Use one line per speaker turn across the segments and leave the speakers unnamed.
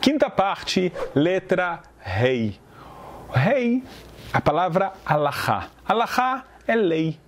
Quinta parte, letra rei. Rei, a palavra alahá. Alahá é lei.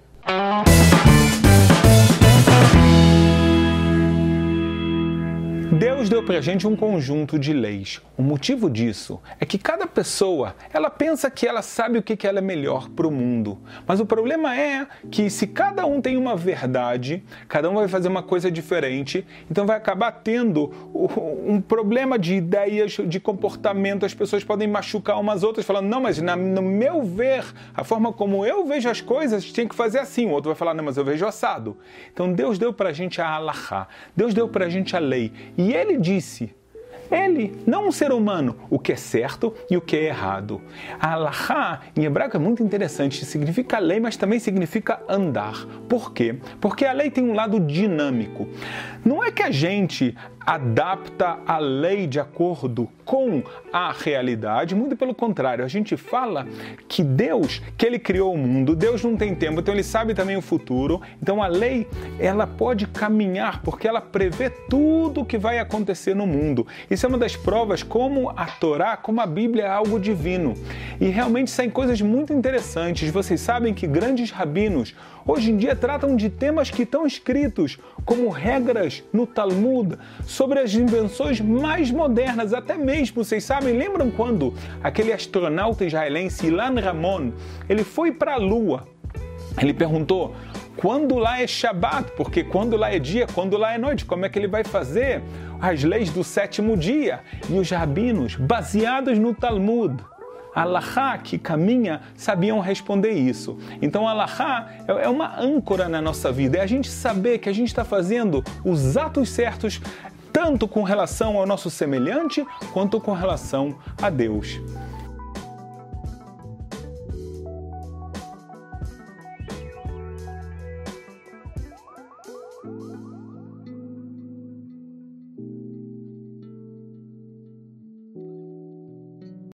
Deus deu para a gente um conjunto de leis. O motivo disso é que cada pessoa ela pensa que ela sabe o que, que ela é melhor para o mundo. Mas o problema é que se cada um tem uma verdade, cada um vai fazer uma coisa diferente, então vai acabar tendo um problema de ideias, de comportamento. As pessoas podem machucar umas outras, falando, não, mas na, no meu ver, a forma como eu vejo as coisas, tem que fazer assim. O outro vai falar, não, mas eu vejo assado. Então Deus deu para a gente a alahá, Deus deu para a gente a lei. E ele disse, ele, não um ser humano, o que é certo e o que é errado. Allahá, em hebraico, é muito interessante, significa lei, mas também significa andar. Por quê? Porque a lei tem um lado dinâmico. Não é que a gente adapta a lei de acordo com a realidade, muito pelo contrário, a gente fala que Deus, que ele criou o mundo, Deus não tem tempo, então ele sabe também o futuro. Então a lei, ela pode caminhar porque ela prevê tudo o que vai acontecer no mundo. Isso é uma das provas como a Torá, como a Bíblia é algo divino. E realmente saem coisas muito interessantes. Vocês sabem que grandes rabinos hoje em dia tratam de temas que estão escritos como regras no Talmud sobre as invenções mais modernas, até mesmo, vocês sabem, lembram quando aquele astronauta israelense Ilan Ramon, ele foi para a Lua. Ele perguntou: quando lá é Shabat, porque quando lá é dia, quando lá é noite, como é que ele vai fazer as leis do sétimo dia? E os rabinos, baseados no Talmud, Allahá que caminha sabiam responder isso. Então, Allahá é uma âncora na nossa vida, é a gente saber que a gente está fazendo os atos certos, tanto com relação ao nosso semelhante quanto com relação a Deus.